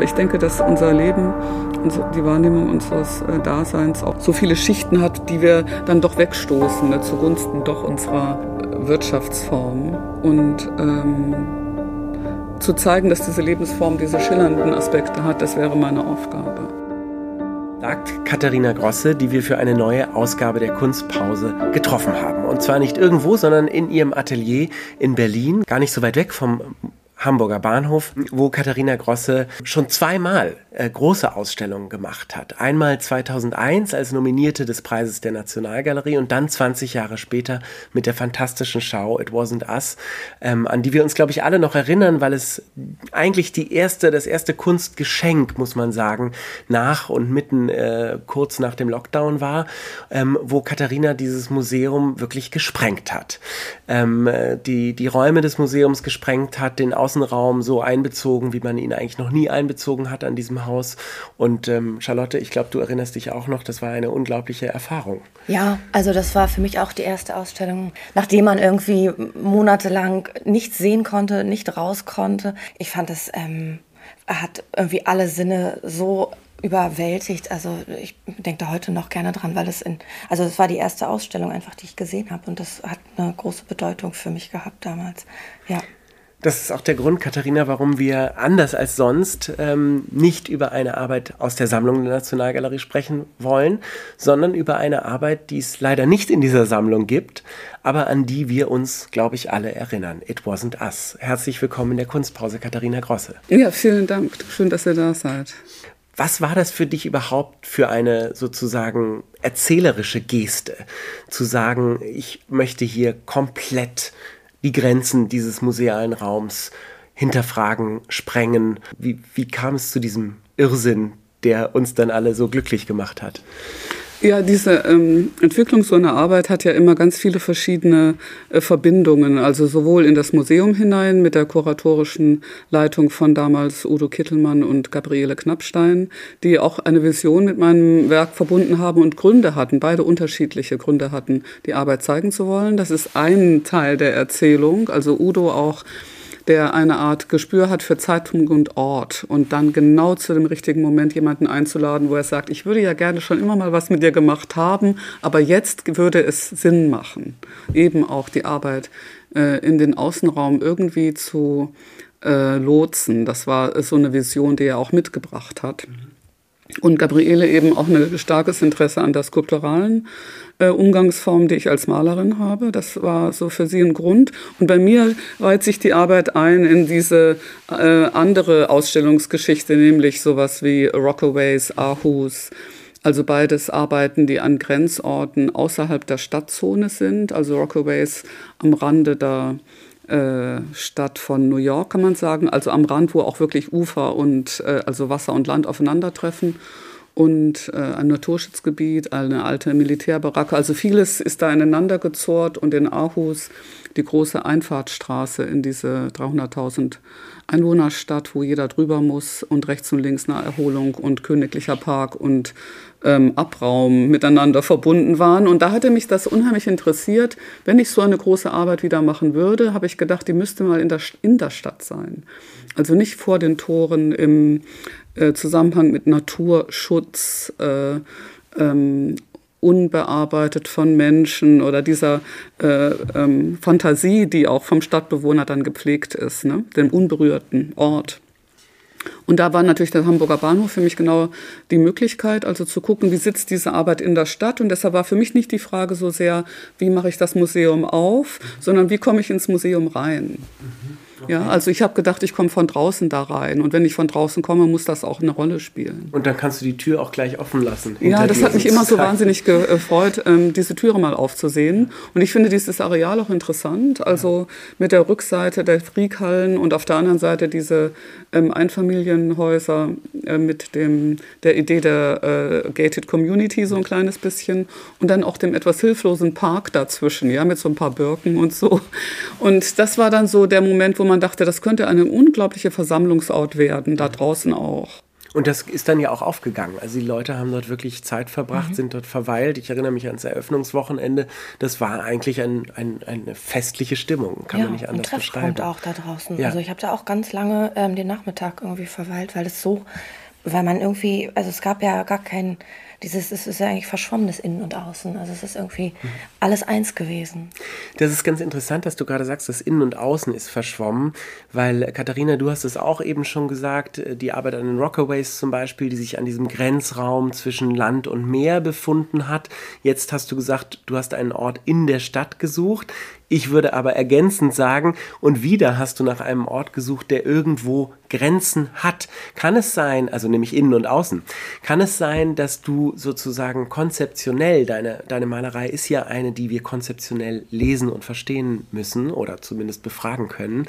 Ich denke, dass unser Leben die Wahrnehmung unseres äh, Daseins auch so viele Schichten hat, die wir dann doch wegstoßen, ne, zugunsten doch unserer äh, Wirtschaftsform. Und ähm, zu zeigen, dass diese Lebensform diese schillernden Aspekte hat, das wäre meine Aufgabe. Sagt Katharina Grosse, die wir für eine neue Ausgabe der Kunstpause getroffen haben. Und zwar nicht irgendwo, sondern in ihrem Atelier in Berlin, gar nicht so weit weg vom Hamburger Bahnhof, wo Katharina Grosse schon zweimal äh, große Ausstellungen gemacht hat. Einmal 2001 als Nominierte des Preises der Nationalgalerie und dann 20 Jahre später mit der fantastischen Schau It Wasn't Us, ähm, an die wir uns, glaube ich, alle noch erinnern, weil es eigentlich die erste, das erste Kunstgeschenk, muss man sagen, nach und mitten äh, kurz nach dem Lockdown war, ähm, wo Katharina dieses Museum wirklich gesprengt hat. Ähm, äh, die, die Räume des Museums gesprengt hat, den Außenraum so einbezogen, wie man ihn eigentlich noch nie einbezogen hat an diesem Haus. Und ähm, Charlotte, ich glaube, du erinnerst dich auch noch, das war eine unglaubliche Erfahrung. Ja, also das war für mich auch die erste Ausstellung, nachdem man irgendwie monatelang nichts sehen konnte, nicht raus konnte. Ich fand es ähm, hat irgendwie alle Sinne so überwältigt. Also ich denke da heute noch gerne dran, weil es in, also es war die erste Ausstellung einfach, die ich gesehen habe und das hat eine große Bedeutung für mich gehabt damals. Ja. Das ist auch der Grund, Katharina, warum wir anders als sonst ähm, nicht über eine Arbeit aus der Sammlung der Nationalgalerie sprechen wollen, sondern über eine Arbeit, die es leider nicht in dieser Sammlung gibt, aber an die wir uns, glaube ich, alle erinnern. It wasn't us. Herzlich willkommen in der Kunstpause, Katharina Grosse. Ja, vielen Dank. Schön, dass ihr da seid. Was war das für dich überhaupt für eine sozusagen erzählerische Geste? Zu sagen, ich möchte hier komplett die Grenzen dieses musealen Raums hinterfragen, sprengen. Wie, wie kam es zu diesem Irrsinn, der uns dann alle so glücklich gemacht hat? Ja, diese ähm, Entwicklung so einer Arbeit hat ja immer ganz viele verschiedene äh, Verbindungen. Also sowohl in das Museum hinein mit der kuratorischen Leitung von damals Udo Kittelmann und Gabriele Knappstein, die auch eine Vision mit meinem Werk verbunden haben und Gründe hatten, beide unterschiedliche Gründe hatten, die Arbeit zeigen zu wollen. Das ist ein Teil der Erzählung. Also Udo auch der eine Art Gespür hat für Zeitpunkt und Ort und dann genau zu dem richtigen Moment jemanden einzuladen, wo er sagt, ich würde ja gerne schon immer mal was mit dir gemacht haben, aber jetzt würde es Sinn machen, eben auch die Arbeit äh, in den Außenraum irgendwie zu äh, lotsen. Das war so eine Vision, die er auch mitgebracht hat. Und Gabriele eben auch ein starkes Interesse an der skulpturalen äh, Umgangsform, die ich als Malerin habe. Das war so für sie ein Grund. Und bei mir reiht sich die Arbeit ein in diese äh, andere Ausstellungsgeschichte, nämlich sowas wie Rockaways, Ahus. Also beides Arbeiten, die an Grenzorten außerhalb der Stadtzone sind. Also Rockaways am Rande der Stadt von New York, kann man sagen. Also am Rand, wo auch wirklich Ufer und äh, also Wasser und Land aufeinandertreffen und äh, ein Naturschutzgebiet, eine alte Militärbaracke. Also vieles ist da ineinander gezorrt und in Aarhus die große Einfahrtsstraße in diese 300.000 Einwohnerstadt, wo jeder drüber muss und rechts und links Naherholung und Königlicher Park und ähm, Abraum miteinander verbunden waren. Und da hatte mich das unheimlich interessiert. Wenn ich so eine große Arbeit wieder machen würde, habe ich gedacht, die müsste mal in der, in der Stadt sein. Also nicht vor den Toren im äh, Zusammenhang mit Naturschutz, äh, ähm, unbearbeitet von Menschen oder dieser äh, ähm, Fantasie, die auch vom Stadtbewohner dann gepflegt ist, ne? dem unberührten Ort. Und da war natürlich der Hamburger Bahnhof für mich genau die Möglichkeit, also zu gucken, wie sitzt diese Arbeit in der Stadt. Und deshalb war für mich nicht die Frage so sehr, wie mache ich das Museum auf, sondern wie komme ich ins Museum rein. Mhm. Ja, also ich habe gedacht, ich komme von draußen da rein. Und wenn ich von draußen komme, muss das auch eine Rolle spielen. Und dann kannst du die Tür auch gleich offen lassen. Ja, das hat mich immer so wahnsinnig gefreut, ähm, diese Türe mal aufzusehen. Und ich finde dieses Areal auch interessant. Also mit der Rückseite der Friedhallen und auf der anderen Seite diese ähm, Einfamilienhäuser äh, mit dem, der Idee der äh, Gated Community so ein kleines bisschen. Und dann auch dem etwas hilflosen Park dazwischen, ja, mit so ein paar Birken und so. Und das war dann so der Moment, wo man dachte, das könnte eine unglaubliche Versammlungsort werden, da draußen auch. Und das ist dann ja auch aufgegangen. Also die Leute haben dort wirklich Zeit verbracht, mhm. sind dort verweilt. Ich erinnere mich ans Eröffnungswochenende. Das war eigentlich ein, ein, eine festliche Stimmung, kann ja, man nicht anders ein beschreiben. auch da draußen. Ja. Also ich habe da auch ganz lange ähm, den Nachmittag irgendwie verweilt, weil es so, weil man irgendwie, also es gab ja gar keinen dieses, es ist ja eigentlich verschwommenes Innen und Außen. Also es ist irgendwie alles eins gewesen. Das ist ganz interessant, dass du gerade sagst, das Innen und Außen ist verschwommen, weil Katharina, du hast es auch eben schon gesagt, die Arbeit an den Rockaways zum Beispiel, die sich an diesem Grenzraum zwischen Land und Meer befunden hat. Jetzt hast du gesagt, du hast einen Ort in der Stadt gesucht. Ich würde aber ergänzend sagen, und wieder hast du nach einem Ort gesucht, der irgendwo Grenzen hat. Kann es sein, also nämlich innen und außen, kann es sein, dass du sozusagen konzeptionell, deine, deine Malerei ist ja eine, die wir konzeptionell lesen und verstehen müssen oder zumindest befragen können,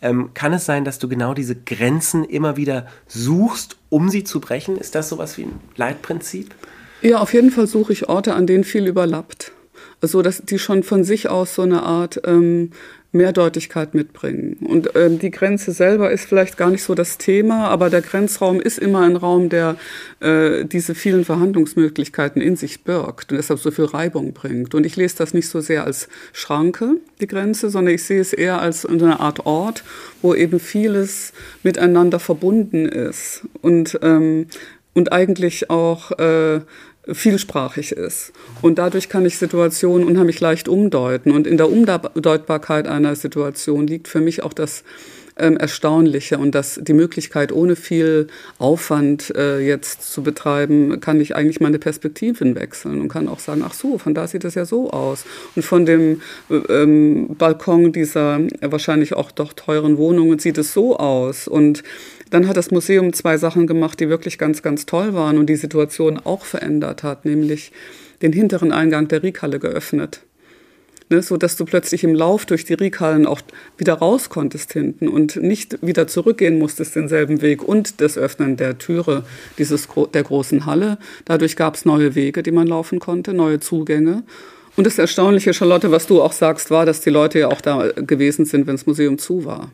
ähm, kann es sein, dass du genau diese Grenzen immer wieder suchst, um sie zu brechen? Ist das sowas wie ein Leitprinzip? Ja, auf jeden Fall suche ich Orte, an denen viel überlappt so dass die schon von sich aus so eine Art ähm, Mehrdeutigkeit mitbringen. Und ähm, die Grenze selber ist vielleicht gar nicht so das Thema, aber der Grenzraum ist immer ein Raum, der äh, diese vielen Verhandlungsmöglichkeiten in sich birgt und deshalb so viel Reibung bringt. Und ich lese das nicht so sehr als Schranke, die Grenze, sondern ich sehe es eher als eine Art Ort, wo eben vieles miteinander verbunden ist und, ähm, und eigentlich auch äh, vielsprachig ist. Und dadurch kann ich Situationen unheimlich leicht umdeuten. Und in der Umdeutbarkeit einer Situation liegt für mich auch das ähm, Erstaunliche und dass die Möglichkeit, ohne viel Aufwand äh, jetzt zu betreiben, kann ich eigentlich meine Perspektiven wechseln und kann auch sagen, ach so, von da sieht es ja so aus. Und von dem äh, ähm, Balkon dieser wahrscheinlich auch doch teuren Wohnungen sieht es so aus. Und dann hat das Museum zwei Sachen gemacht, die wirklich ganz, ganz toll waren und die Situation auch verändert hat, nämlich den hinteren Eingang der Riekhalle geöffnet. Ne, so dass du plötzlich im Lauf durch die Riekhallen auch wieder raus konntest hinten und nicht wieder zurückgehen musstest denselben Weg und das Öffnen der Türe dieses, der großen Halle. Dadurch gab es neue Wege, die man laufen konnte, neue Zugänge. Und das Erstaunliche, Charlotte, was du auch sagst, war, dass die Leute ja auch da gewesen sind, wenn das Museum zu war.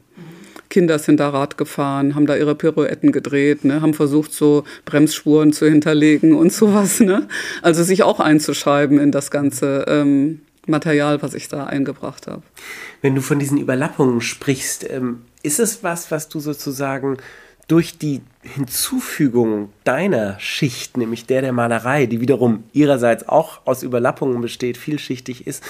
Kinder sind da Rad gefahren, haben da ihre Pirouetten gedreht, ne, haben versucht, so Bremsspuren zu hinterlegen und sowas. Ne? Also sich auch einzuschreiben in das ganze ähm, Material, was ich da eingebracht habe. Wenn du von diesen Überlappungen sprichst, ähm, ist es was, was du sozusagen durch die Hinzufügung deiner Schicht, nämlich der der Malerei, die wiederum ihrerseits auch aus Überlappungen besteht, vielschichtig ist,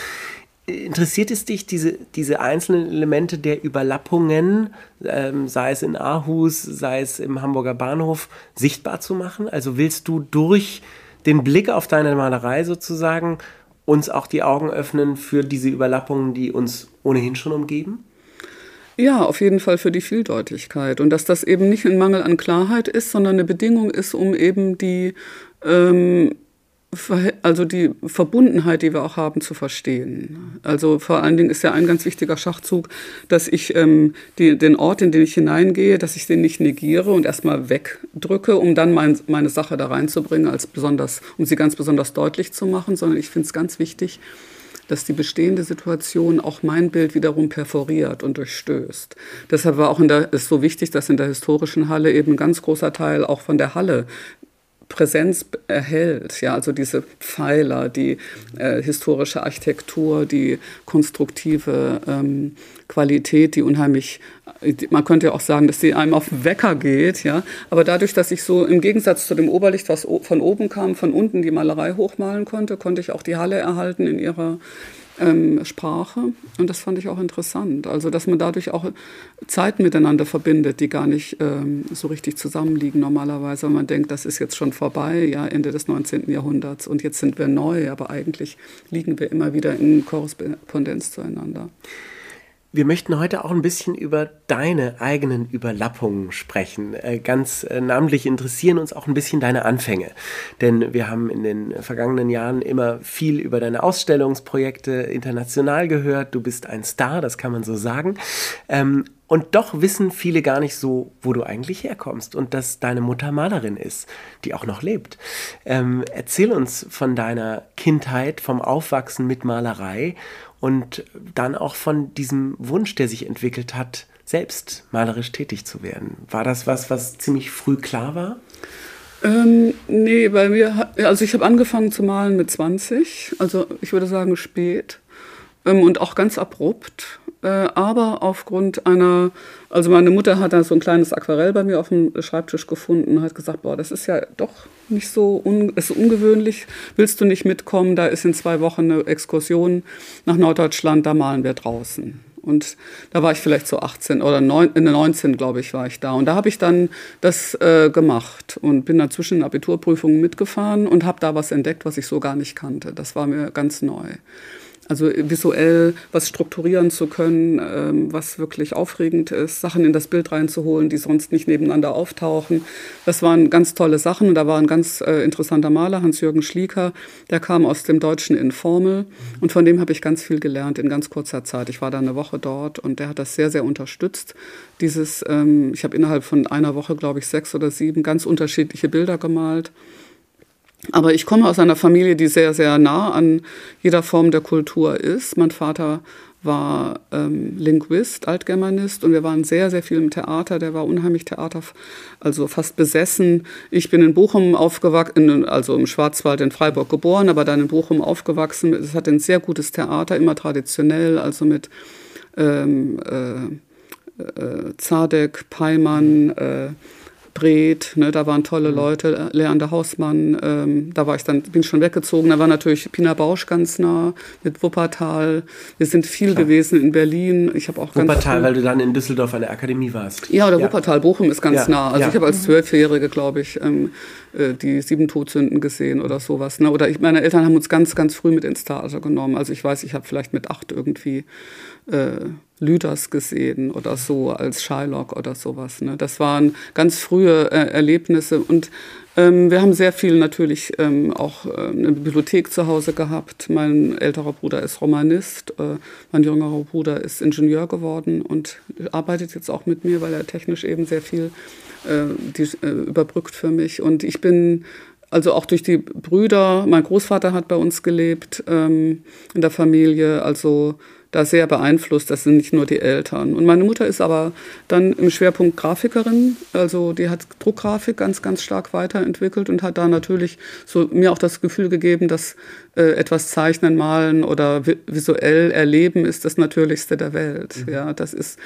interessiert es dich, diese, diese einzelnen Elemente der Überlappungen, ähm, sei es in Aarhus, sei es im Hamburger Bahnhof, sichtbar zu machen? Also willst du durch den Blick auf deine Malerei sozusagen uns auch die Augen öffnen für diese Überlappungen, die uns ohnehin schon umgeben? Ja, auf jeden Fall für die Vieldeutigkeit. Und dass das eben nicht ein Mangel an Klarheit ist, sondern eine Bedingung ist, um eben die ähm, also die Verbundenheit, die wir auch haben, zu verstehen. Also vor allen Dingen ist ja ein ganz wichtiger Schachzug, dass ich ähm, die, den Ort, in den ich hineingehe, dass ich den nicht negiere und erstmal wegdrücke, um dann mein, meine Sache da reinzubringen, als besonders, um sie ganz besonders deutlich zu machen, sondern ich finde es ganz wichtig, dass die bestehende Situation auch mein Bild wiederum perforiert und durchstößt. Deshalb war auch in der, ist so wichtig, dass in der historischen Halle eben ein ganz großer Teil auch von der Halle Präsenz erhält. Ja, also diese Pfeiler, die äh, historische Architektur, die konstruktive ähm, Qualität, die unheimlich, man könnte ja auch sagen, dass sie einem auf den Wecker geht. Ja, aber dadurch, dass ich so im Gegensatz zu dem Oberlicht, was von oben kam, von unten die Malerei hochmalen konnte, konnte ich auch die Halle erhalten in ihrer ähm, Sprache. Und das fand ich auch interessant. Also, dass man dadurch auch Zeiten miteinander verbindet, die gar nicht ähm, so richtig zusammenliegen normalerweise. Man denkt, das ist jetzt schon vorbei, ja, Ende des 19. Jahrhunderts und jetzt sind wir neu, aber eigentlich liegen wir immer wieder in Korrespondenz zueinander. Wir möchten heute auch ein bisschen über deine eigenen Überlappungen sprechen. Äh, ganz äh, namentlich interessieren uns auch ein bisschen deine Anfänge. Denn wir haben in den vergangenen Jahren immer viel über deine Ausstellungsprojekte international gehört. Du bist ein Star, das kann man so sagen. Ähm, und doch wissen viele gar nicht so, wo du eigentlich herkommst und dass deine Mutter Malerin ist, die auch noch lebt. Ähm, erzähl uns von deiner Kindheit, vom Aufwachsen mit Malerei und dann auch von diesem Wunsch, der sich entwickelt hat, selbst malerisch tätig zu werden. War das was, was ziemlich früh klar war? Ähm, nee, bei mir, also ich habe angefangen zu malen mit 20, also ich würde sagen spät ähm, und auch ganz abrupt. Äh, aber aufgrund einer, also meine Mutter hat da so ein kleines Aquarell bei mir auf dem Schreibtisch gefunden und hat gesagt, boah, das ist ja doch nicht so un, ist ungewöhnlich. Willst du nicht mitkommen? Da ist in zwei Wochen eine Exkursion nach Norddeutschland, da malen wir draußen. Und da war ich vielleicht so 18 oder 9, 19, glaube ich, war ich da. Und da habe ich dann das äh, gemacht und bin dann zwischen den Abiturprüfungen mitgefahren und habe da was entdeckt, was ich so gar nicht kannte. Das war mir ganz neu. Also visuell was strukturieren zu können, ähm, was wirklich aufregend ist, Sachen in das Bild reinzuholen, die sonst nicht nebeneinander auftauchen. Das waren ganz tolle Sachen. Und da war ein ganz äh, interessanter Maler, Hans-Jürgen Schlieker, der kam aus dem deutschen Informel. Und von dem habe ich ganz viel gelernt in ganz kurzer Zeit. Ich war da eine Woche dort und der hat das sehr, sehr unterstützt. Dieses, ähm, ich habe innerhalb von einer Woche, glaube ich, sechs oder sieben ganz unterschiedliche Bilder gemalt. Aber ich komme aus einer Familie, die sehr, sehr nah an jeder Form der Kultur ist. Mein Vater war ähm, Linguist, Altgermanist und wir waren sehr, sehr viel im Theater. Der war unheimlich Theater, also fast besessen. Ich bin in Bochum aufgewachsen, also im Schwarzwald in Freiburg geboren, aber dann in Bochum aufgewachsen. Es hat ein sehr gutes Theater, immer traditionell, also mit ähm, äh, äh, Zadek, Peimann, äh, Bret, ne, da waren tolle mhm. Leute, Leander Hausmann, ähm, da war ich dann, bin ich schon weggezogen, da war natürlich Pina Bausch ganz nah mit Wuppertal. Wir sind viel Klar. gewesen in Berlin. Ich habe auch Wuppertal, weil du dann in Düsseldorf an der Akademie warst. Ja, oder ja. Wuppertal, Bochum ist ganz ja. nah. Also ja. ich habe als Zwölfjährige, glaube ich, ähm, äh, die sieben Todsünden gesehen oder sowas. Ne? Oder ich, meine Eltern haben uns ganz, ganz früh mit ins Theater genommen. Also ich weiß, ich habe vielleicht mit acht irgendwie äh, Lüders gesehen oder so als Shylock oder sowas. Ne? Das waren ganz frühe äh, Erlebnisse und ähm, wir haben sehr viel natürlich ähm, auch äh, eine Bibliothek zu Hause gehabt. Mein älterer Bruder ist Romanist, äh, mein jüngerer Bruder ist Ingenieur geworden und arbeitet jetzt auch mit mir, weil er technisch eben sehr viel äh, die, äh, überbrückt für mich. Und ich bin also auch durch die Brüder, mein Großvater hat bei uns gelebt ähm, in der Familie, also da sehr beeinflusst. Das sind nicht nur die Eltern. Und meine Mutter ist aber dann im Schwerpunkt Grafikerin. Also die hat Druckgrafik ganz, ganz stark weiterentwickelt und hat da natürlich so mir auch das Gefühl gegeben, dass äh, etwas zeichnen, malen oder vi visuell erleben ist das Natürlichste der Welt. Mhm. Ja, das ist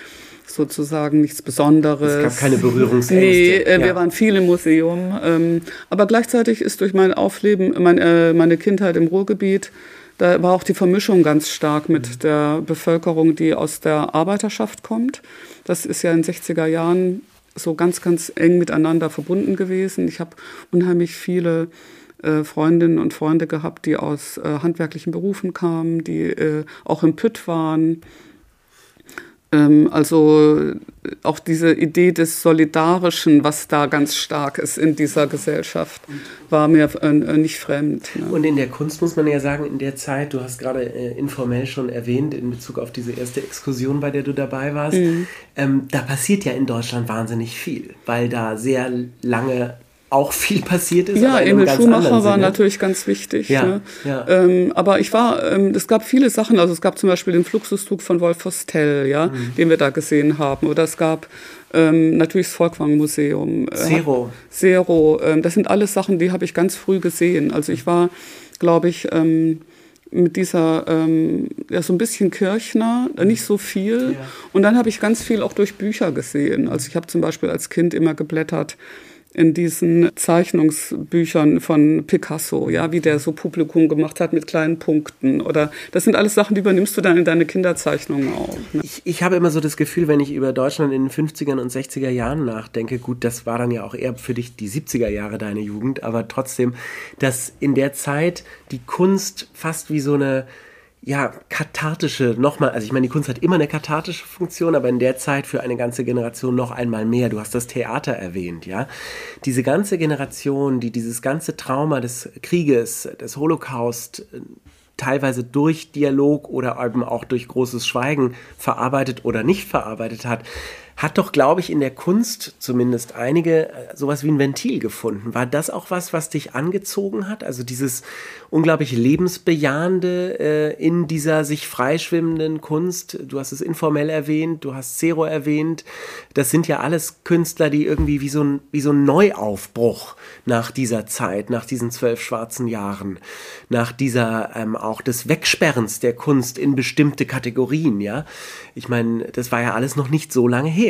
sozusagen nichts Besonderes. Es gab keine Berührungsängste. Nee, äh, ja. wir waren viel im Museum. Ähm, aber gleichzeitig ist durch mein Aufleben, mein, äh, meine Kindheit im Ruhrgebiet, da war auch die Vermischung ganz stark mit mhm. der Bevölkerung, die aus der Arbeiterschaft kommt. Das ist ja in den 60er Jahren so ganz, ganz eng miteinander verbunden gewesen. Ich habe unheimlich viele äh, Freundinnen und Freunde gehabt, die aus äh, handwerklichen Berufen kamen, die äh, auch im Pütt waren, also auch diese Idee des Solidarischen, was da ganz stark ist in dieser Gesellschaft, war mir äh, nicht fremd. Ne? Und in der Kunst muss man ja sagen, in der Zeit, du hast gerade äh, informell schon erwähnt, in Bezug auf diese erste Exkursion, bei der du dabei warst, mhm. ähm, da passiert ja in Deutschland wahnsinnig viel, weil da sehr lange auch viel passiert ist. Ja, Emil Schumacher war natürlich ganz wichtig. Ja, ne? ja. Ähm, aber ich war, ähm, es gab viele Sachen, also es gab zum Beispiel den Fluxuszug von Wolf Vostell, ja, mhm. den wir da gesehen haben. Oder es gab ähm, natürlich das Volkwang-Museum. Äh, Zero. Zero. Ähm, das sind alles Sachen, die habe ich ganz früh gesehen. Also ich war, glaube ich, ähm, mit dieser, ähm, ja, so ein bisschen Kirchner, nicht so viel. Ja. Und dann habe ich ganz viel auch durch Bücher gesehen. Also ich habe zum Beispiel als Kind immer geblättert in diesen Zeichnungsbüchern von Picasso, ja, wie der so Publikum gemacht hat mit kleinen Punkten. Oder das sind alles Sachen, die übernimmst du dann in deine Kinderzeichnungen auch. Ne? Ich, ich habe immer so das Gefühl, wenn ich über Deutschland in den 50er und 60er Jahren nachdenke, gut, das war dann ja auch eher für dich die 70er Jahre deine Jugend, aber trotzdem, dass in der Zeit die Kunst fast wie so eine ja, kathartische, nochmal, also ich meine, die Kunst hat immer eine kathartische Funktion, aber in der Zeit für eine ganze Generation noch einmal mehr. Du hast das Theater erwähnt, ja. Diese ganze Generation, die dieses ganze Trauma des Krieges, des Holocaust, äh, teilweise durch Dialog oder eben auch durch großes Schweigen verarbeitet oder nicht verarbeitet hat, hat doch, glaube ich, in der Kunst zumindest einige äh, sowas wie ein Ventil gefunden. War das auch was, was dich angezogen hat? Also dieses unglaublich lebensbejahende äh, in dieser sich freischwimmenden Kunst. Du hast es informell erwähnt, du hast Zero erwähnt. Das sind ja alles Künstler, die irgendwie wie so ein, wie so ein Neuaufbruch nach dieser Zeit, nach diesen zwölf schwarzen Jahren, nach dieser ähm, auch des Wegsperrens der Kunst in bestimmte Kategorien, ja. Ich meine, das war ja alles noch nicht so lange her.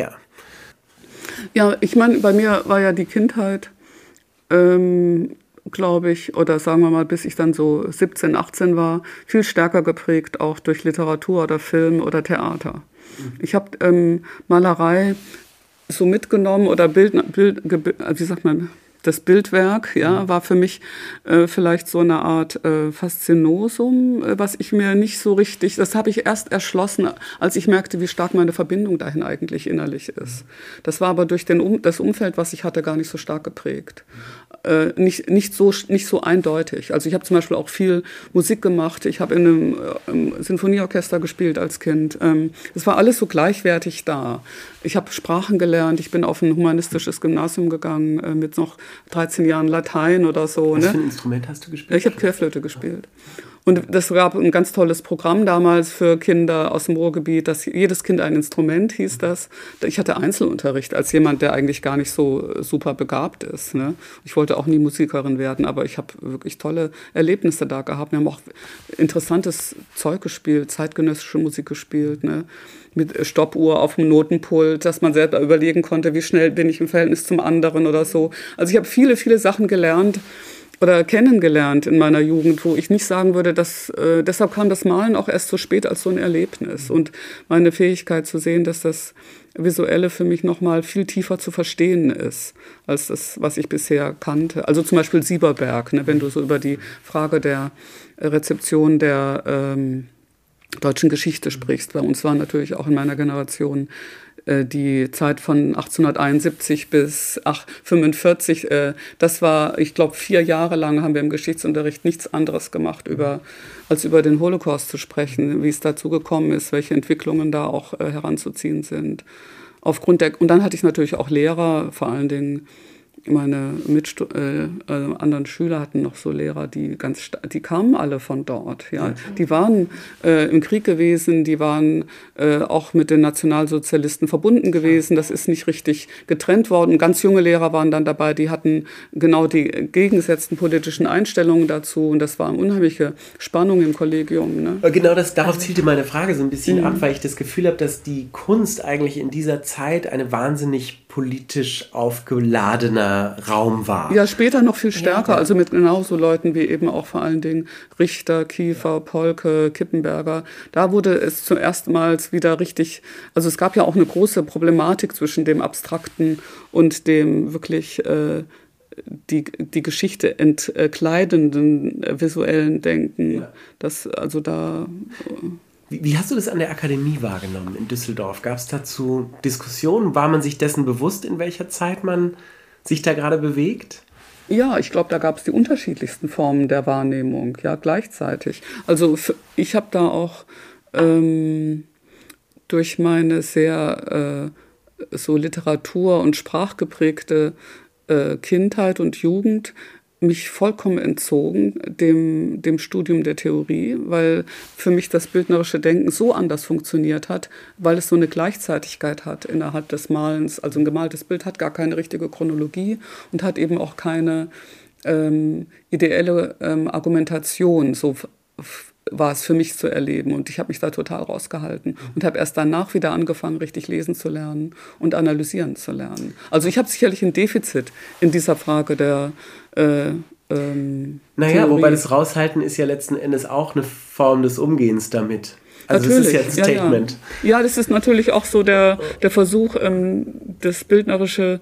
Ja, ich meine, bei mir war ja die Kindheit, ähm, glaube ich, oder sagen wir mal, bis ich dann so 17, 18 war, viel stärker geprägt, auch durch Literatur oder Film oder Theater. Ich habe ähm, Malerei so mitgenommen oder Bild, Bild, wie sagt man, das Bildwerk, ja, mhm. war für mich äh, vielleicht so eine Art äh, Faszinosum, äh, was ich mir nicht so richtig, das habe ich erst erschlossen, als ich merkte, wie stark meine Verbindung dahin eigentlich innerlich ist. Das war aber durch den um, das Umfeld, was ich hatte, gar nicht so stark geprägt. Äh, nicht, nicht, so, nicht so eindeutig. Also ich habe zum Beispiel auch viel Musik gemacht. Ich habe in einem äh, Sinfonieorchester gespielt als Kind. Ähm, es war alles so gleichwertig da. Ich habe Sprachen gelernt. Ich bin auf ein humanistisches Gymnasium gegangen äh, mit noch 13 Jahren Latein oder so. Was ne? für ein Instrument hast du gespielt? Ich habe Querflöte gespielt. Und das gab ein ganz tolles Programm damals für Kinder aus dem Ruhrgebiet, dass jedes Kind ein Instrument hieß das. Ich hatte Einzelunterricht als jemand, der eigentlich gar nicht so super begabt ist. Ne? Ich wollte auch nie Musikerin werden, aber ich habe wirklich tolle Erlebnisse da gehabt. Wir haben auch interessantes Zeug gespielt, zeitgenössische Musik gespielt. Ne? mit Stoppuhr auf dem Notenpult, dass man selber überlegen konnte, wie schnell bin ich im Verhältnis zum anderen oder so. Also ich habe viele, viele Sachen gelernt oder kennengelernt in meiner Jugend, wo ich nicht sagen würde, dass äh, deshalb kam das Malen auch erst so spät als so ein Erlebnis und meine Fähigkeit zu sehen, dass das Visuelle für mich noch mal viel tiefer zu verstehen ist als das, was ich bisher kannte. Also zum Beispiel Sieberberg, ne, wenn du so über die Frage der Rezeption der ähm, deutschen Geschichte sprichst. Bei uns war natürlich auch in meiner Generation die Zeit von 1871 bis 1845, äh, das war, ich glaube, vier Jahre lang haben wir im Geschichtsunterricht nichts anderes gemacht, über, als über den Holocaust zu sprechen, wie es dazu gekommen ist, welche Entwicklungen da auch äh, heranzuziehen sind. Aufgrund der, und dann hatte ich natürlich auch Lehrer, vor allen Dingen meine Mitstu äh, äh, anderen Schüler hatten noch so Lehrer, die ganz die kamen alle von dort. Ja, ja. die waren äh, im Krieg gewesen, die waren äh, auch mit den Nationalsozialisten verbunden gewesen. Das ist nicht richtig getrennt worden. Ganz junge Lehrer waren dann dabei, die hatten genau die gegengesetzten politischen Einstellungen dazu und das war eine unheimliche Spannung im Kollegium. Ne? Genau, das darauf zielte meine Frage so ein bisschen mhm. ab, weil ich das Gefühl habe, dass die Kunst eigentlich in dieser Zeit eine wahnsinnig politisch aufgeladener Raum war. Ja, später noch viel stärker, ja. also mit genauso Leuten wie eben auch vor allen Dingen Richter, Kiefer, Polke, Kippenberger. Da wurde es zum ersten Mal wieder richtig, also es gab ja auch eine große Problematik zwischen dem Abstrakten und dem wirklich äh, die, die Geschichte entkleidenden äh, visuellen Denken. Ja. Das, also da. Wie, wie, hast du das an der Akademie wahrgenommen in Düsseldorf? Gab es dazu Diskussionen? War man sich dessen bewusst, in welcher Zeit man sich da gerade bewegt? Ja, ich glaube, da gab es die unterschiedlichsten Formen der Wahrnehmung, ja, gleichzeitig. Also ich habe da auch ähm, durch meine sehr äh, so Literatur- und sprachgeprägte äh, Kindheit und Jugend mich vollkommen entzogen dem, dem Studium der Theorie, weil für mich das bildnerische Denken so anders funktioniert hat, weil es so eine Gleichzeitigkeit hat innerhalb des Malens. Also ein gemaltes Bild hat gar keine richtige Chronologie und hat eben auch keine ähm, ideelle ähm, Argumentation. So war es für mich zu erleben und ich habe mich da total rausgehalten und habe erst danach wieder angefangen, richtig lesen zu lernen und analysieren zu lernen. Also ich habe sicherlich ein Defizit in dieser Frage der äh, ähm, naja, Theorie. wobei das Raushalten ist ja letzten Endes auch eine Form des Umgehens damit. Also natürlich. das ist ja ein Statement. Ja, ja. ja, das ist natürlich auch so der, der Versuch, ähm, das Bildnerische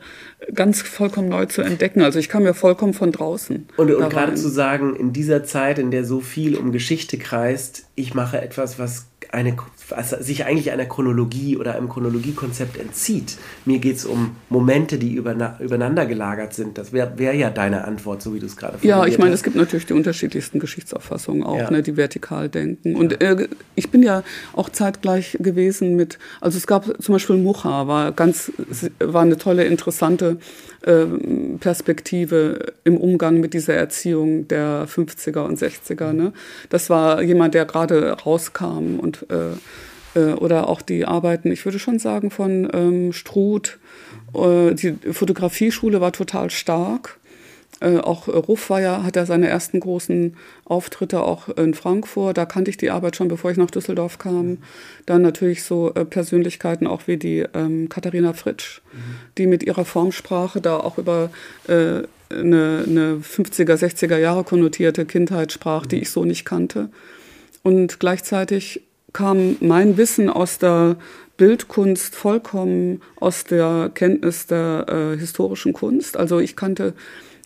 ganz vollkommen neu zu entdecken. Also ich kam ja vollkommen von draußen. Und, und gerade zu sagen, in dieser Zeit, in der so viel um Geschichte kreist, ich mache etwas, was eine, also sich eigentlich einer Chronologie oder einem Chronologiekonzept entzieht. Mir geht es um Momente, die übereinander gelagert sind. Das wäre wär ja deine Antwort, so wie du es gerade Ja, ich meine, es gibt natürlich die unterschiedlichsten Geschichtsauffassungen auch, ja. ne, die vertikal denken. Und äh, ich bin ja auch zeitgleich gewesen mit, also es gab zum Beispiel Mucha, war ganz, war eine tolle, interessante Perspektive im Umgang mit dieser Erziehung der 50er und 60er. Ne? Das war jemand, der gerade rauskam und äh, äh, oder auch die Arbeiten, ich würde schon sagen, von ähm, Struth. Äh, die Fotografieschule war total stark. Äh, auch Ruff war ja, hat ja seine ersten großen Auftritte auch in Frankfurt. Da kannte ich die Arbeit schon, bevor ich nach Düsseldorf kam. Dann natürlich so äh, Persönlichkeiten auch wie die ähm, Katharina Fritsch, mhm. die mit ihrer Formsprache da auch über äh, eine, eine 50er, 60er Jahre konnotierte Kindheit sprach, mhm. die ich so nicht kannte. Und gleichzeitig kam mein Wissen aus der Bildkunst vollkommen aus der Kenntnis der äh, historischen Kunst. Also ich kannte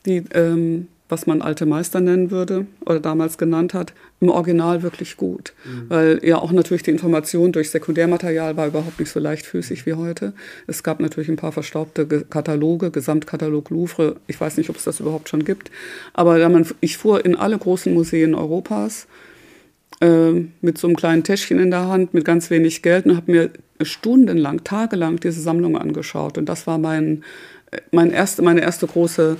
die, ähm, was man alte Meister nennen würde oder damals genannt hat, im Original wirklich gut. Mhm. Weil ja auch natürlich die Information durch Sekundärmaterial war überhaupt nicht so leichtfüßig wie heute. Es gab natürlich ein paar verstaubte Kataloge, Gesamtkatalog Louvre. Ich weiß nicht, ob es das überhaupt schon gibt. Aber man, ich fuhr in alle großen Museen Europas äh, mit so einem kleinen Täschchen in der Hand, mit ganz wenig Geld und habe mir stundenlang, tagelang diese Sammlung angeschaut. Und das war mein, mein erste, meine erste große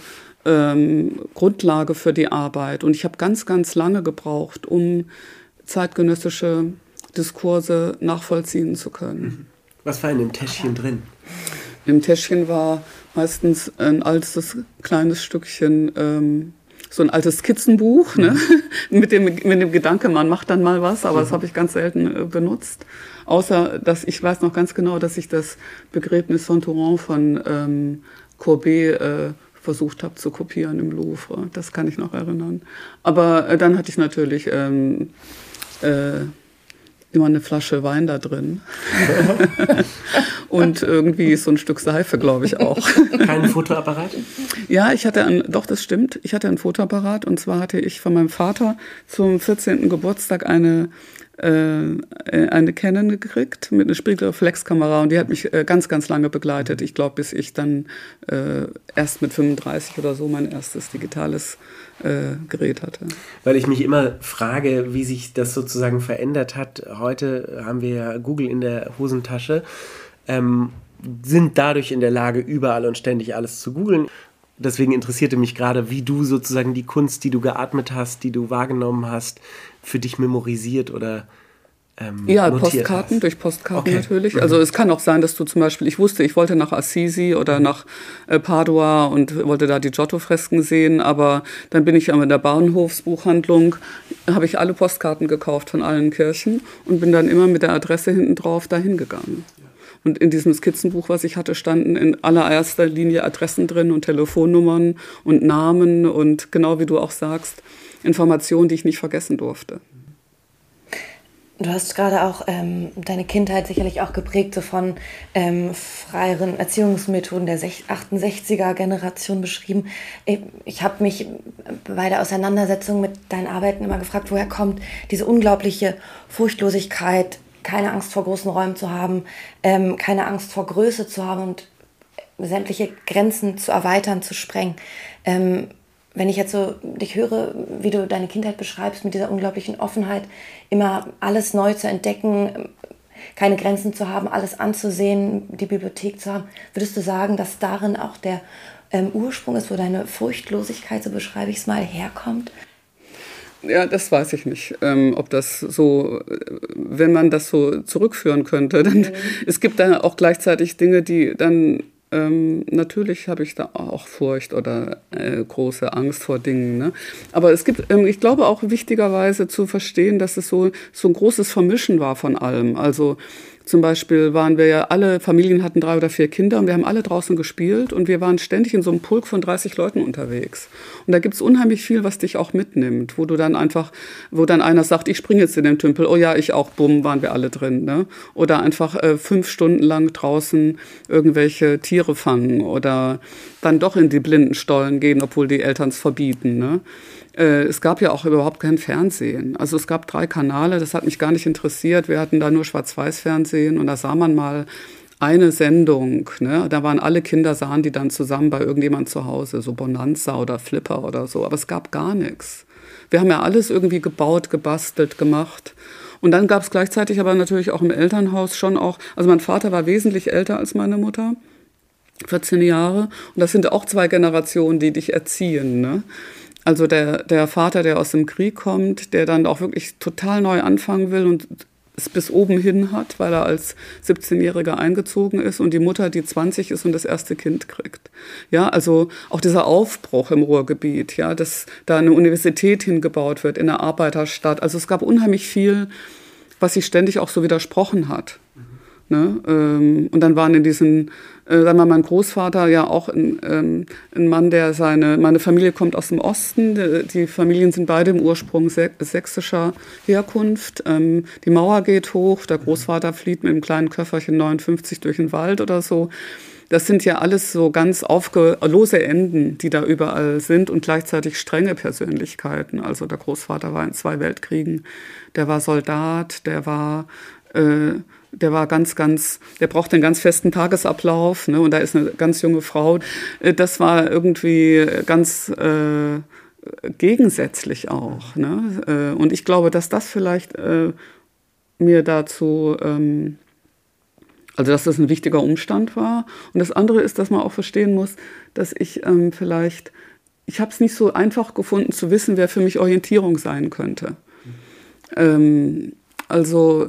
ähm, Grundlage für die Arbeit. Und ich habe ganz, ganz lange gebraucht, um zeitgenössische Diskurse nachvollziehen zu können. Mhm. Was war in dem Täschchen drin? Im Täschchen war meistens ein altes kleines Stückchen, ähm, so ein altes Skizzenbuch, ne? mhm. mit, dem, mit dem Gedanke, man macht dann mal was, aber mhm. das habe ich ganz selten äh, benutzt. Außer, dass ich weiß noch ganz genau, dass ich das Begräbnis von Touran von ähm, Courbet äh, versucht habe zu kopieren im Louvre. Das kann ich noch erinnern. Aber äh, dann hatte ich natürlich ähm, äh, immer eine Flasche Wein da drin. und irgendwie so ein Stück Seife, glaube ich auch. Kein Fotoapparat? Ja, ich hatte ein, doch, das stimmt. Ich hatte ein Fotoapparat und zwar hatte ich von meinem Vater zum 14. Geburtstag eine eine Canon gekriegt mit einer Spiegelreflexkamera und die hat mich äh, ganz, ganz lange begleitet. Ich glaube, bis ich dann äh, erst mit 35 oder so mein erstes digitales äh, Gerät hatte. Weil ich mich immer frage, wie sich das sozusagen verändert hat. Heute haben wir ja Google in der Hosentasche, ähm, sind dadurch in der Lage, überall und ständig alles zu googeln. Deswegen interessierte mich gerade, wie du sozusagen die Kunst, die du geatmet hast, die du wahrgenommen hast, für dich memorisiert oder ähm, ja, Postkarten, hast. durch Postkarten okay. natürlich. Mhm. Also es kann auch sein, dass du zum Beispiel, ich wusste, ich wollte nach Assisi oder mhm. nach äh, Padua und wollte da die Giotto-Fresken sehen, aber dann bin ich in der Bahnhofsbuchhandlung, habe ich alle Postkarten gekauft von allen Kirchen und bin dann immer mit der Adresse hinten drauf dahin gegangen. Und in diesem Skizzenbuch, was ich hatte, standen in allererster Linie Adressen drin und Telefonnummern und Namen und genau wie du auch sagst, Informationen, die ich nicht vergessen durfte. Du hast gerade auch ähm, deine Kindheit sicherlich auch geprägt so von ähm, freieren Erziehungsmethoden der 68er Generation beschrieben. Ich, habe mich bei der Auseinandersetzung mit deinen Arbeiten immer gefragt, woher kommt diese unglaubliche Furchtlosigkeit, keine Angst vor großen Räumen zu haben, ähm, keine Angst vor Größe zu haben und sämtliche Grenzen zu erweitern, zu sprengen. Ähm, wenn ich jetzt so dich höre, wie du deine Kindheit beschreibst, mit dieser unglaublichen Offenheit, immer alles neu zu entdecken, keine Grenzen zu haben, alles anzusehen, die Bibliothek zu haben, würdest du sagen, dass darin auch der ähm, Ursprung ist, wo deine Furchtlosigkeit, so beschreibe ich es mal, herkommt? Ja, das weiß ich nicht, ähm, ob das so, wenn man das so zurückführen könnte. Dann, mhm. Es gibt da auch gleichzeitig Dinge, die dann ähm, natürlich habe ich da auch Furcht oder äh, große Angst vor Dingen. Ne? Aber es gibt, ähm, ich glaube auch wichtigerweise zu verstehen, dass es so, so ein großes Vermischen war von allem. Also zum Beispiel waren wir ja alle, Familien hatten drei oder vier Kinder und wir haben alle draußen gespielt und wir waren ständig in so einem Pulk von 30 Leuten unterwegs. Und da gibt's unheimlich viel, was dich auch mitnimmt, wo du dann einfach, wo dann einer sagt, ich springe jetzt in den Tümpel, oh ja, ich auch, bumm, waren wir alle drin. Ne? Oder einfach äh, fünf Stunden lang draußen irgendwelche Tiere fangen oder dann doch in die Blindenstollen gehen, obwohl die Eltern es verbieten. Ne? Äh, es gab ja auch überhaupt kein Fernsehen. Also es gab drei Kanäle, das hat mich gar nicht interessiert. Wir hatten da nur Schwarz-Weiß-Fernsehen und da sah man mal eine Sendung, ne? da waren alle Kinder, sahen die dann zusammen bei irgendjemand zu Hause, so Bonanza oder Flipper oder so, aber es gab gar nichts. Wir haben ja alles irgendwie gebaut, gebastelt, gemacht. Und dann gab es gleichzeitig aber natürlich auch im Elternhaus schon auch, also mein Vater war wesentlich älter als meine Mutter, 14 Jahre. Und das sind auch zwei Generationen, die dich erziehen. Ne? Also der, der Vater, der aus dem Krieg kommt, der dann auch wirklich total neu anfangen will und es bis oben hin hat, weil er als 17-Jähriger eingezogen ist und die Mutter, die 20 ist und das erste Kind kriegt. Ja, also auch dieser Aufbruch im Ruhrgebiet, ja, dass da eine Universität hingebaut wird in einer Arbeiterstadt. Also es gab unheimlich viel, was sich ständig auch so widersprochen hat. Ne? Ähm, und dann waren in diesen, äh, dann war mein Großvater ja auch ein, ähm, ein Mann, der seine, meine Familie kommt aus dem Osten, die, die Familien sind beide im Ursprung sächsischer Herkunft. Ähm, die Mauer geht hoch, der Großvater flieht mit einem kleinen Köfferchen 59 durch den Wald oder so. Das sind ja alles so ganz aufgelose Enden, die da überall sind und gleichzeitig strenge Persönlichkeiten. Also der Großvater war in zwei Weltkriegen, der war Soldat, der war äh, der war ganz, ganz, der braucht einen ganz festen Tagesablauf, ne? Und da ist eine ganz junge Frau. Äh, das war irgendwie ganz äh, gegensätzlich auch. Ne? Äh, und ich glaube, dass das vielleicht äh, mir dazu, ähm, also dass das ein wichtiger Umstand war. Und das andere ist, dass man auch verstehen muss, dass ich ähm, vielleicht, ich habe es nicht so einfach gefunden zu wissen, wer für mich Orientierung sein könnte. Ähm, also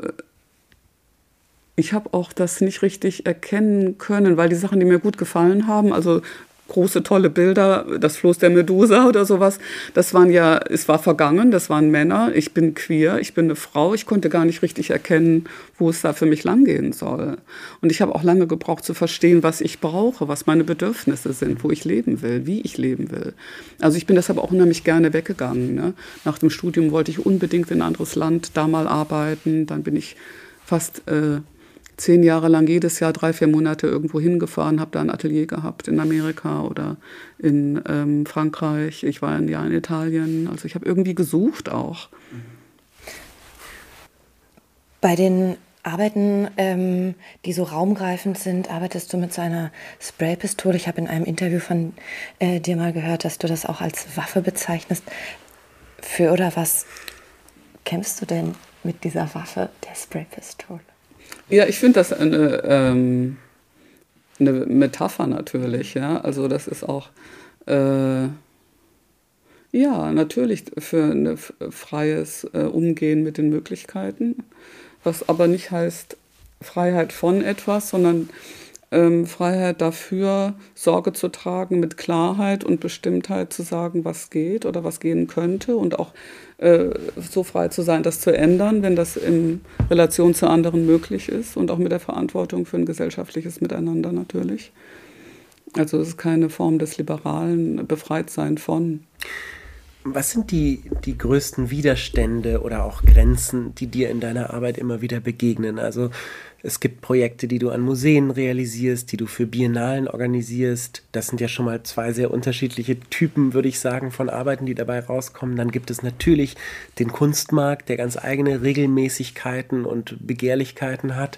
ich habe auch das nicht richtig erkennen können, weil die Sachen, die mir gut gefallen haben, also große, tolle Bilder, das Floß der Medusa oder sowas, das waren ja, es war vergangen, das waren Männer, ich bin queer, ich bin eine Frau, ich konnte gar nicht richtig erkennen, wo es da für mich langgehen soll. Und ich habe auch lange gebraucht zu verstehen, was ich brauche, was meine Bedürfnisse sind, wo ich leben will, wie ich leben will. Also ich bin deshalb auch unheimlich gerne weggegangen. Ne? Nach dem Studium wollte ich unbedingt in ein anderes Land da mal arbeiten, dann bin ich fast... Äh, zehn Jahre lang jedes Jahr drei, vier Monate irgendwo hingefahren, habe da ein Atelier gehabt in Amerika oder in ähm, Frankreich. Ich war ein Jahr in Italien. Also ich habe irgendwie gesucht auch. Bei den Arbeiten, ähm, die so raumgreifend sind, arbeitest du mit so einer Spraypistole. Ich habe in einem Interview von äh, dir mal gehört, dass du das auch als Waffe bezeichnest. Für oder was kämpfst du denn mit dieser Waffe, der Spraypistole? Ja, ich finde das eine, ähm, eine Metapher natürlich. Ja? Also das ist auch, äh, ja, natürlich für ein freies äh, Umgehen mit den Möglichkeiten, was aber nicht heißt Freiheit von etwas, sondern ähm, Freiheit dafür, Sorge zu tragen, mit Klarheit und Bestimmtheit zu sagen, was geht oder was gehen könnte und auch äh, so frei zu sein, das zu ändern, wenn das in Relation zu anderen möglich ist und auch mit der Verantwortung für ein gesellschaftliches Miteinander natürlich. Also es ist keine Form des liberalen Befreitsein von. Was sind die, die größten Widerstände oder auch Grenzen, die dir in deiner Arbeit immer wieder begegnen? Also es gibt Projekte, die du an Museen realisierst, die du für Biennalen organisierst. Das sind ja schon mal zwei sehr unterschiedliche Typen, würde ich sagen, von Arbeiten, die dabei rauskommen. Dann gibt es natürlich den Kunstmarkt, der ganz eigene Regelmäßigkeiten und Begehrlichkeiten hat.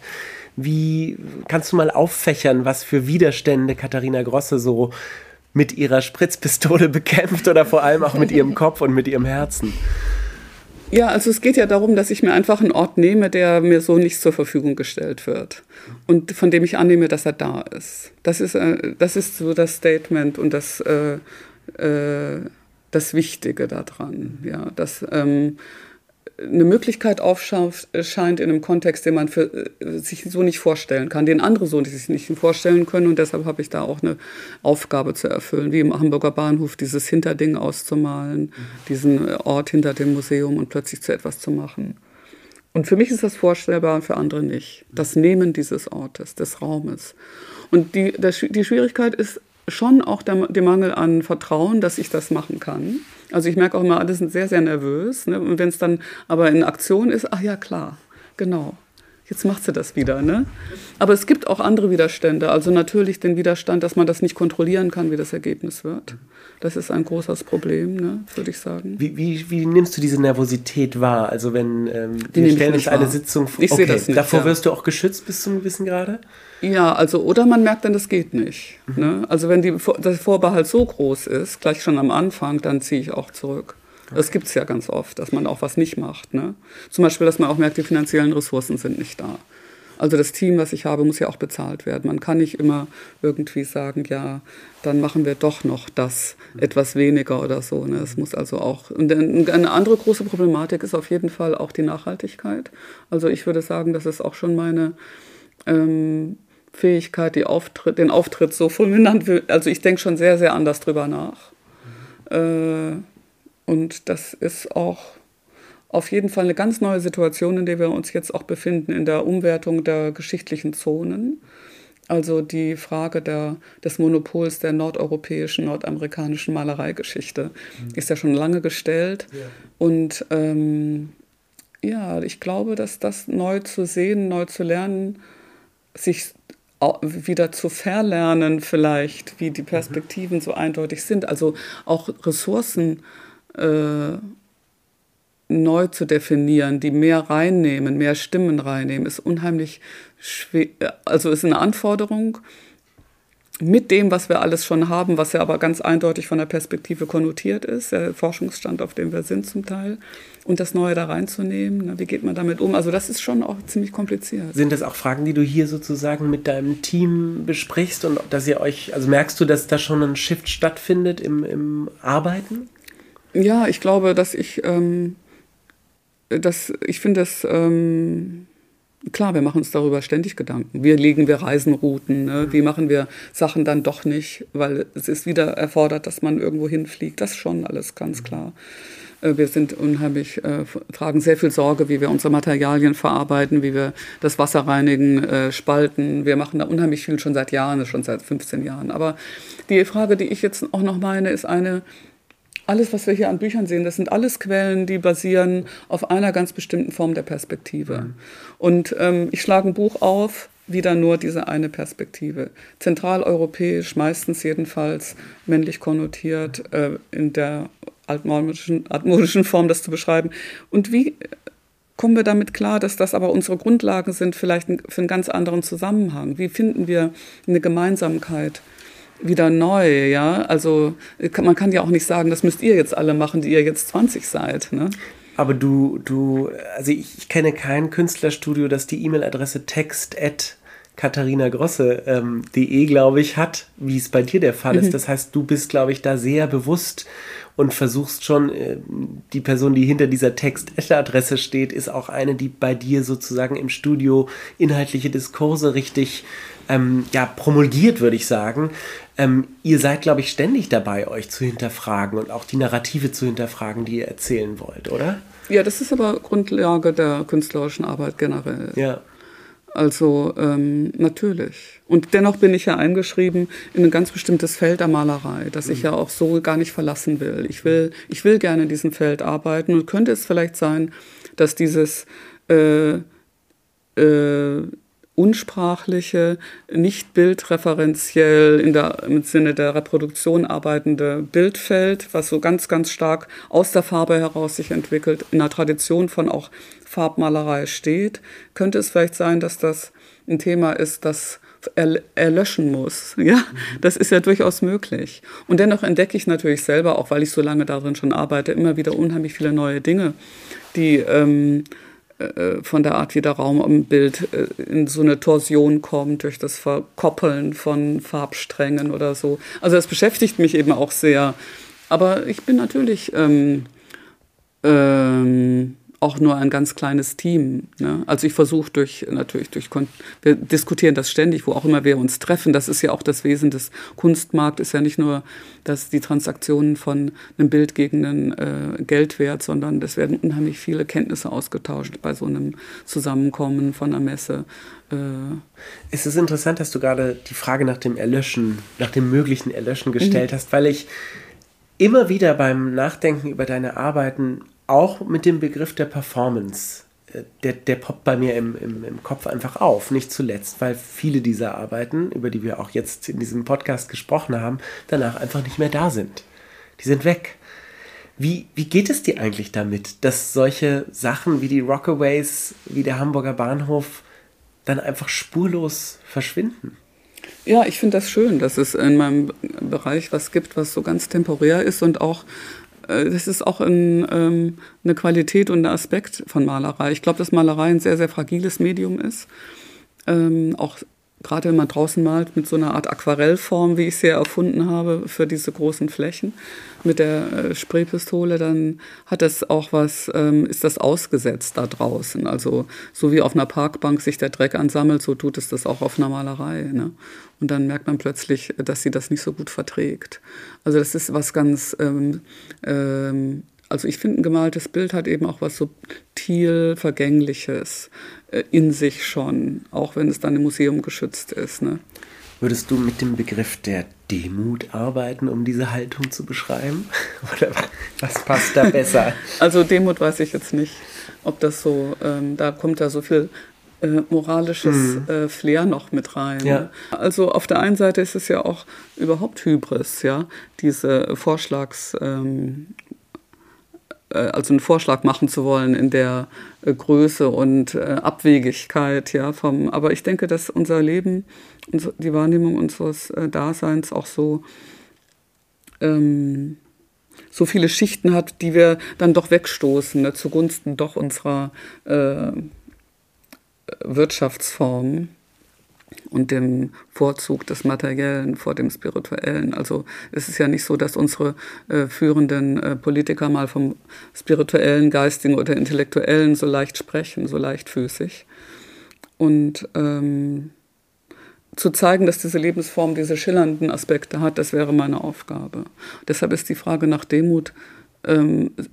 Wie kannst du mal auffächern, was für Widerstände Katharina Grosse so mit ihrer Spritzpistole bekämpft oder vor allem auch mit ihrem Kopf und mit ihrem Herzen? Ja, also es geht ja darum, dass ich mir einfach einen Ort nehme, der mir so nicht zur Verfügung gestellt wird und von dem ich annehme, dass er da ist. Das ist, äh, das ist so das Statement und das, äh, äh, das Wichtige daran. Ja, dass, ähm, eine Möglichkeit aufscheint in einem Kontext, den man für, äh, sich so nicht vorstellen kann, den andere so sich nicht vorstellen können. Und deshalb habe ich da auch eine Aufgabe zu erfüllen, wie im Hamburger Bahnhof dieses Hinterding auszumalen, mhm. diesen Ort hinter dem Museum und plötzlich zu etwas zu machen. Und für mich ist das vorstellbar, für andere nicht. Das Nehmen dieses Ortes, des Raumes. Und die, die Schwierigkeit ist schon auch der, der Mangel an Vertrauen, dass ich das machen kann. Also ich merke auch immer, alle sind sehr, sehr nervös. Ne? Und wenn es dann aber in Aktion ist, ach ja, klar, genau. Jetzt macht sie das wieder. Ne? Aber es gibt auch andere Widerstände. Also natürlich den Widerstand, dass man das nicht kontrollieren kann, wie das Ergebnis wird. Das ist ein großes Problem, ne, würde ich sagen. Wie, wie, wie, nimmst du diese Nervosität wahr? Also wenn ähm, Die wir stellen uns eine wahr. Sitzung vor. Ich okay, das nicht, davor ja. wirst du auch geschützt bis zum gewissen Grade? Ja, also oder man merkt dann, das geht nicht. Mhm. Ne? Also wenn die, der Vorbehalt so groß ist, gleich schon am Anfang, dann ziehe ich auch zurück. Das gibt es ja ganz oft, dass man auch was nicht macht. Ne? Zum Beispiel, dass man auch merkt, die finanziellen Ressourcen sind nicht da. Also das Team, was ich habe, muss ja auch bezahlt werden. Man kann nicht immer irgendwie sagen, ja, dann machen wir doch noch das etwas weniger oder so. Ne? Es muss also auch. Und eine andere große Problematik ist auf jeden Fall auch die Nachhaltigkeit. Also ich würde sagen, das ist auch schon meine ähm, Fähigkeit, die Auftritt, den Auftritt so fulminant. Also ich denke schon sehr, sehr anders drüber nach. Äh, und das ist auch auf jeden Fall eine ganz neue Situation, in der wir uns jetzt auch befinden, in der Umwertung der geschichtlichen Zonen. Also die Frage der, des Monopols der nordeuropäischen, nordamerikanischen Malereigeschichte mhm. ist ja schon lange gestellt. Ja. Und ähm, ja, ich glaube, dass das neu zu sehen, neu zu lernen, sich wieder zu verlernen vielleicht, wie die Perspektiven mhm. so eindeutig sind. Also auch Ressourcen äh, neu zu definieren, die mehr reinnehmen, mehr Stimmen reinnehmen, ist unheimlich schwer, also ist eine Anforderung mit dem, was wir alles schon haben, was ja aber ganz eindeutig von der Perspektive konnotiert ist, der Forschungsstand, auf dem wir sind zum Teil, und das Neue da reinzunehmen. Ne, wie geht man damit um? Also das ist schon auch ziemlich kompliziert. Sind das auch Fragen, die du hier sozusagen mit deinem Team besprichst und dass ihr euch, also merkst du, dass da schon ein Shift stattfindet im, im Arbeiten? Ja, ich glaube, dass ich, ähm, dass ich finde das, ähm, klar, wir machen uns darüber ständig Gedanken. Wie legen wir Reisenrouten? Ne? Wie machen wir Sachen dann doch nicht? Weil es ist wieder erfordert, dass man irgendwo hinfliegt. Das schon alles ganz klar. Äh, wir sind unheimlich, äh, tragen sehr viel Sorge, wie wir unsere Materialien verarbeiten, wie wir das Wasser reinigen, äh, spalten. Wir machen da unheimlich viel schon seit Jahren, schon seit 15 Jahren. Aber die Frage, die ich jetzt auch noch meine, ist eine, alles, was wir hier an Büchern sehen, das sind alles Quellen, die basieren auf einer ganz bestimmten Form der Perspektive. Mhm. Und ähm, ich schlage ein Buch auf, wieder nur diese eine Perspektive. Zentraleuropäisch, meistens jedenfalls männlich konnotiert, äh, in der altmodischen, altmodischen Form das zu beschreiben. Und wie kommen wir damit klar, dass das aber unsere Grundlagen sind, vielleicht für einen ganz anderen Zusammenhang? Wie finden wir eine Gemeinsamkeit? Wieder neu, ja. Also man kann ja auch nicht sagen, das müsst ihr jetzt alle machen, die ihr jetzt 20 seid. Ne? Aber du, du, also ich, ich kenne kein Künstlerstudio, das die E-Mail-Adresse text at katharinagrosse.de, ähm, glaube ich, hat, wie es bei dir der Fall ist. Mhm. Das heißt, du bist, glaube ich, da sehr bewusst und versuchst schon, äh, die Person, die hinter dieser Text-Adresse steht, ist auch eine, die bei dir sozusagen im Studio inhaltliche Diskurse richtig ähm, ja, promulgiert, würde ich sagen. Ähm, ihr seid, glaube ich, ständig dabei, euch zu hinterfragen und auch die Narrative zu hinterfragen, die ihr erzählen wollt, oder? Ja, das ist aber Grundlage der künstlerischen Arbeit generell. Ja. Also ähm, natürlich. Und dennoch bin ich ja eingeschrieben in ein ganz bestimmtes Feld der Malerei, das ich mhm. ja auch so gar nicht verlassen will. Ich will, ich will gerne in diesem Feld arbeiten und könnte es vielleicht sein, dass dieses äh, äh, unsprachliche, nicht bildreferenziell in der, im Sinne der Reproduktion arbeitende Bildfeld, was so ganz, ganz stark aus der Farbe heraus sich entwickelt, in der Tradition von auch Farbmalerei steht, könnte es vielleicht sein, dass das ein Thema ist, das erlöschen muss. Ja, das ist ja durchaus möglich. Und dennoch entdecke ich natürlich selber, auch weil ich so lange darin schon arbeite, immer wieder unheimlich viele neue Dinge, die ähm, äh, von der Art, wie der Raum im Bild äh, in so eine Torsion kommt, durch das Verkoppeln von Farbsträngen oder so. Also das beschäftigt mich eben auch sehr. Aber ich bin natürlich ähm, ähm, auch nur ein ganz kleines Team. Ne? Also ich versuche durch, natürlich durch, wir diskutieren das ständig, wo auch immer wir uns treffen. Das ist ja auch das Wesen des Kunstmarkts, ist ja nicht nur dass die Transaktionen von einem Bild gegen einen äh, Geldwert, sondern es werden unheimlich viele Kenntnisse ausgetauscht bei so einem Zusammenkommen von einer Messe. Äh es ist interessant, dass du gerade die Frage nach dem Erlöschen, nach dem möglichen Erlöschen gestellt mhm. hast, weil ich immer wieder beim Nachdenken über deine Arbeiten auch mit dem Begriff der Performance äh, der, der poppt bei mir im, im, im Kopf einfach auf. Nicht zuletzt, weil viele dieser Arbeiten, über die wir auch jetzt in diesem Podcast gesprochen haben, danach einfach nicht mehr da sind. Die sind weg. Wie, wie geht es dir eigentlich damit, dass solche Sachen wie die Rockaways, wie der Hamburger Bahnhof dann einfach spurlos verschwinden? Ja, ich finde das schön, dass es in meinem Bereich was gibt, was so ganz temporär ist und auch das ist auch ein, ähm, eine Qualität und ein Aspekt von Malerei. Ich glaube, dass Malerei ein sehr, sehr fragiles Medium ist. Ähm, auch gerade wenn man draußen malt, mit so einer Art Aquarellform, wie ich sie erfunden habe, für diese großen Flächen mit der äh, Spraypistole, dann hat das auch was, ähm, ist das ausgesetzt da draußen. Also so wie auf einer Parkbank sich der Dreck ansammelt, so tut es das auch auf einer Malerei. Ne? Und dann merkt man plötzlich, dass sie das nicht so gut verträgt. Also das ist was ganz ähm, ähm, also ich finde, ein gemaltes Bild hat eben auch was subtil Vergängliches äh, in sich schon, auch wenn es dann im Museum geschützt ist. Ne? Würdest du mit dem Begriff der Demut arbeiten, um diese Haltung zu beschreiben? Oder was passt da besser? also Demut weiß ich jetzt nicht, ob das so, ähm, da kommt da so viel äh, moralisches mhm. äh, Flair noch mit rein. Ja. Also auf der einen Seite ist es ja auch überhaupt Hybris, ja, diese Vorschlags, ähm, äh, also einen Vorschlag machen zu wollen in der äh, Größe und äh, Abwegigkeit, ja, vom, aber ich denke, dass unser Leben, die Wahrnehmung unseres Daseins auch so, ähm, so viele Schichten hat, die wir dann doch wegstoßen, ne, zugunsten doch unserer äh, Wirtschaftsformen und dem Vorzug des Materiellen vor dem Spirituellen. Also es ist ja nicht so, dass unsere äh, führenden äh, Politiker mal vom spirituellen, geistigen oder intellektuellen so leicht sprechen, so leichtfüßig. Und ähm, zu zeigen, dass diese Lebensform diese schillernden Aspekte hat, das wäre meine Aufgabe. Deshalb ist die Frage nach Demut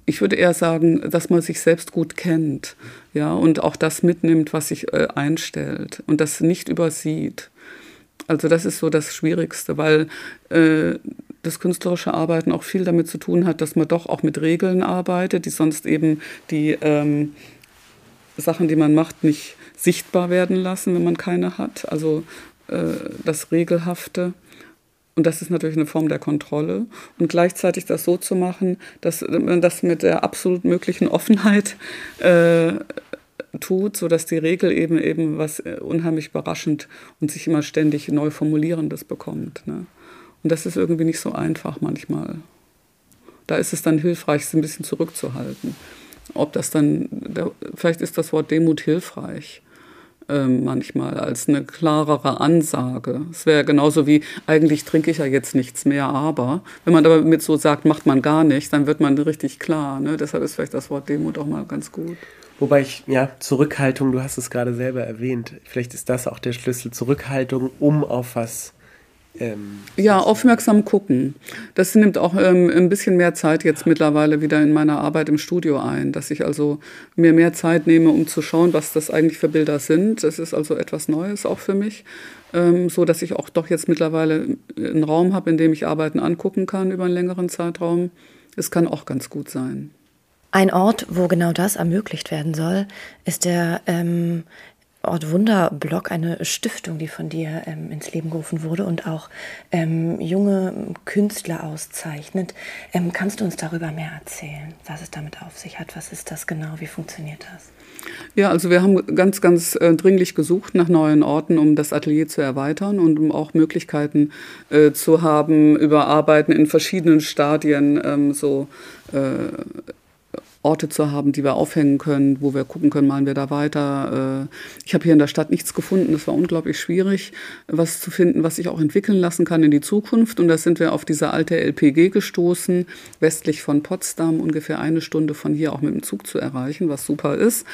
ich würde eher sagen, dass man sich selbst gut kennt, ja, und auch das mitnimmt, was sich äh, einstellt und das nicht übersieht. Also das ist so das Schwierigste, weil äh, das künstlerische Arbeiten auch viel damit zu tun hat, dass man doch auch mit Regeln arbeitet, die sonst eben die ähm, Sachen, die man macht, nicht sichtbar werden lassen, wenn man keine hat. Also äh, das Regelhafte. Und das ist natürlich eine Form der Kontrolle. Und gleichzeitig das so zu machen, dass man das mit der absolut möglichen Offenheit äh, tut, sodass die Regel eben eben was äh, unheimlich überraschend und sich immer ständig neu formulierendes bekommt. Ne? Und das ist irgendwie nicht so einfach manchmal. Da ist es dann hilfreich, es ein bisschen zurückzuhalten. Ob das dann, vielleicht ist das Wort Demut hilfreich ähm, manchmal als eine klarere Ansage. Es wäre genauso wie, eigentlich trinke ich ja jetzt nichts mehr, aber wenn man aber mit so sagt, macht man gar nichts, dann wird man richtig klar. Ne? Deshalb ist vielleicht das Wort Demut auch mal ganz gut. Wobei ich, ja, Zurückhaltung, du hast es gerade selber erwähnt, vielleicht ist das auch der Schlüssel, Zurückhaltung, um auf was ähm, ja, aufmerksam gucken. Das nimmt auch ähm, ein bisschen mehr Zeit jetzt mittlerweile wieder in meiner Arbeit im Studio ein, dass ich also mir mehr Zeit nehme, um zu schauen, was das eigentlich für Bilder sind. Das ist also etwas Neues auch für mich, ähm, so dass ich auch doch jetzt mittlerweile einen Raum habe, in dem ich Arbeiten angucken kann über einen längeren Zeitraum. Es kann auch ganz gut sein. Ein Ort, wo genau das ermöglicht werden soll, ist der ähm, Ort Wunderblog, eine Stiftung, die von dir ähm, ins Leben gerufen wurde und auch ähm, junge Künstler auszeichnet. Ähm, kannst du uns darüber mehr erzählen, was es damit auf sich hat? Was ist das genau? Wie funktioniert das? Ja, also wir haben ganz, ganz äh, dringlich gesucht nach neuen Orten, um das Atelier zu erweitern und um auch Möglichkeiten äh, zu haben, über Arbeiten in verschiedenen Stadien ähm, so äh, Orte zu haben, die wir aufhängen können, wo wir gucken können, malen wir da weiter. Äh, ich habe hier in der Stadt nichts gefunden. Es war unglaublich schwierig, was zu finden, was sich auch entwickeln lassen kann in die Zukunft. Und da sind wir auf diese alte LPG gestoßen, westlich von Potsdam, ungefähr eine Stunde von hier auch mit dem Zug zu erreichen, was super ist.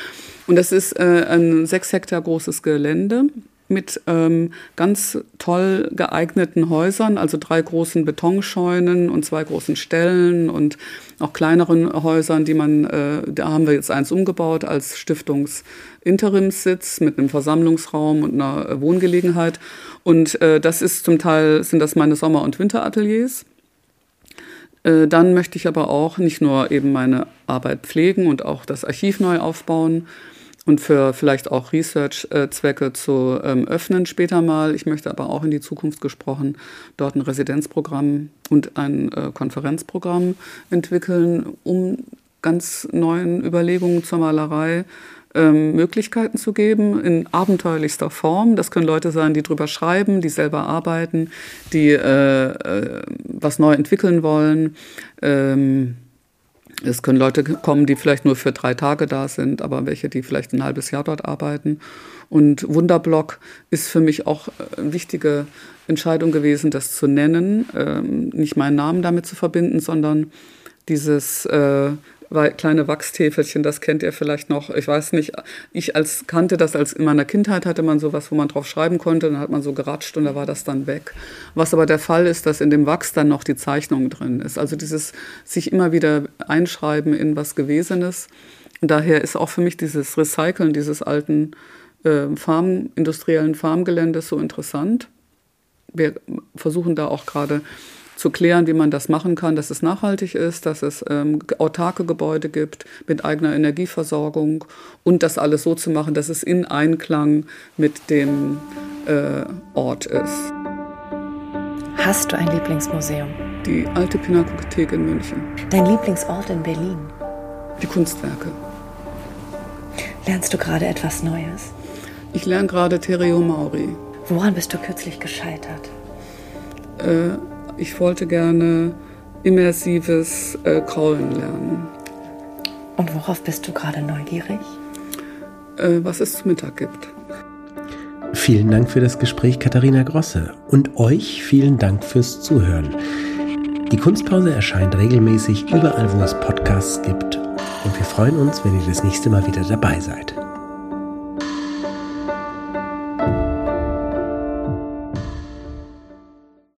Und das ist äh, ein sechs Hektar großes Gelände mit ähm, ganz toll geeigneten Häusern, also drei großen Betonscheunen und zwei großen Ställen und auch kleineren Häusern, die man, äh, da haben wir jetzt eins umgebaut als Stiftungsinterimssitz mit einem Versammlungsraum und einer Wohngelegenheit. Und äh, das ist zum Teil, sind das meine Sommer- und Winterateliers. Äh, dann möchte ich aber auch nicht nur eben meine Arbeit pflegen und auch das Archiv neu aufbauen, und für vielleicht auch Research-Zwecke zu ähm, öffnen später mal. Ich möchte aber auch in die Zukunft gesprochen dort ein Residenzprogramm und ein äh, Konferenzprogramm entwickeln, um ganz neuen Überlegungen zur Malerei ähm, Möglichkeiten zu geben in abenteuerlichster Form. Das können Leute sein, die drüber schreiben, die selber arbeiten, die äh, äh, was neu entwickeln wollen. Ähm, es können Leute kommen, die vielleicht nur für drei Tage da sind, aber welche, die vielleicht ein halbes Jahr dort arbeiten. Und Wunderblock ist für mich auch eine wichtige Entscheidung gewesen, das zu nennen, ähm, nicht meinen Namen damit zu verbinden, sondern dieses äh, kleine Wachstäfelchen, das kennt ihr vielleicht noch. Ich weiß nicht, ich als kannte das als in meiner Kindheit hatte man sowas, wo man drauf schreiben konnte, dann hat man so geratscht und da war das dann weg. Was aber der Fall ist, dass in dem Wachs dann noch die Zeichnung drin ist. Also dieses sich immer wieder einschreiben in was Gewesenes. Und daher ist auch für mich dieses Recyceln dieses alten äh, Farm, industriellen Farmgeländes so interessant. Wir versuchen da auch gerade zu klären, wie man das machen kann, dass es nachhaltig ist, dass es ähm, autarke Gebäude gibt mit eigener Energieversorgung und das alles so zu machen, dass es in Einklang mit dem äh, Ort ist. Hast du ein Lieblingsmuseum? Die alte Pinakothek in München. Dein Lieblingsort in Berlin? Die Kunstwerke. Lernst du gerade etwas Neues? Ich lerne gerade Tereo Mauri. Woran bist du kürzlich gescheitert? Äh, ich wollte gerne immersives äh, Kraulen lernen. Und worauf bist du gerade neugierig? Äh, was es zu Mittag gibt. Vielen Dank für das Gespräch, Katharina Grosse. Und euch vielen Dank fürs Zuhören. Die Kunstpause erscheint regelmäßig überall, wo es Podcasts gibt. Und wir freuen uns, wenn ihr das nächste Mal wieder dabei seid.